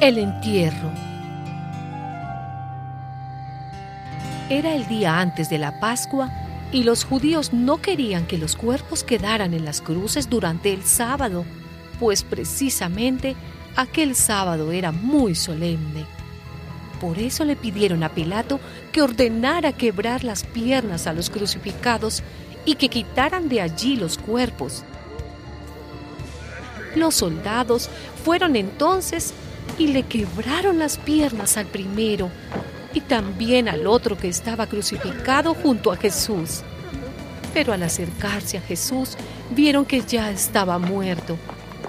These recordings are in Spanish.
El entierro. Era el día antes de la Pascua y los judíos no querían que los cuerpos quedaran en las cruces durante el sábado, pues precisamente aquel sábado era muy solemne. Por eso le pidieron a Pilato que ordenara quebrar las piernas a los crucificados y que quitaran de allí los cuerpos. Los soldados fueron entonces y le quebraron las piernas al primero y también al otro que estaba crucificado junto a Jesús. Pero al acercarse a Jesús vieron que ya estaba muerto,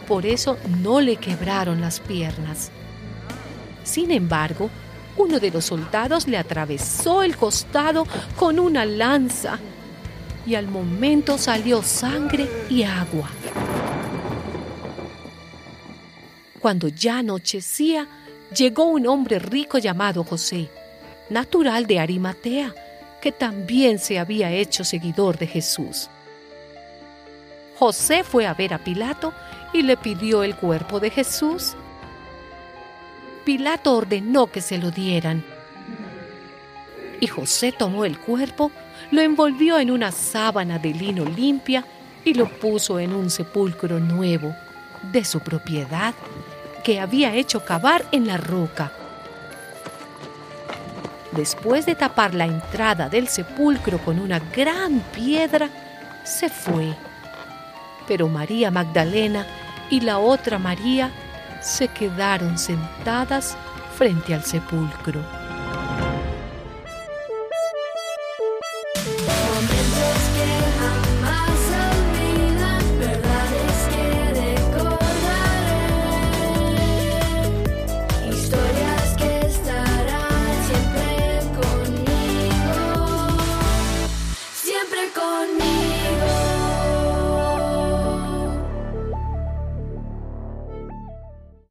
por eso no le quebraron las piernas. Sin embargo, uno de los soldados le atravesó el costado con una lanza y al momento salió sangre y agua. Cuando ya anochecía, llegó un hombre rico llamado José, natural de Arimatea, que también se había hecho seguidor de Jesús. José fue a ver a Pilato y le pidió el cuerpo de Jesús. Pilato ordenó que se lo dieran. Y José tomó el cuerpo, lo envolvió en una sábana de lino limpia y lo puso en un sepulcro nuevo, de su propiedad, que había hecho cavar en la roca. Después de tapar la entrada del sepulcro con una gran piedra, se fue. Pero María Magdalena y la otra María se quedaron sentadas frente al sepulcro.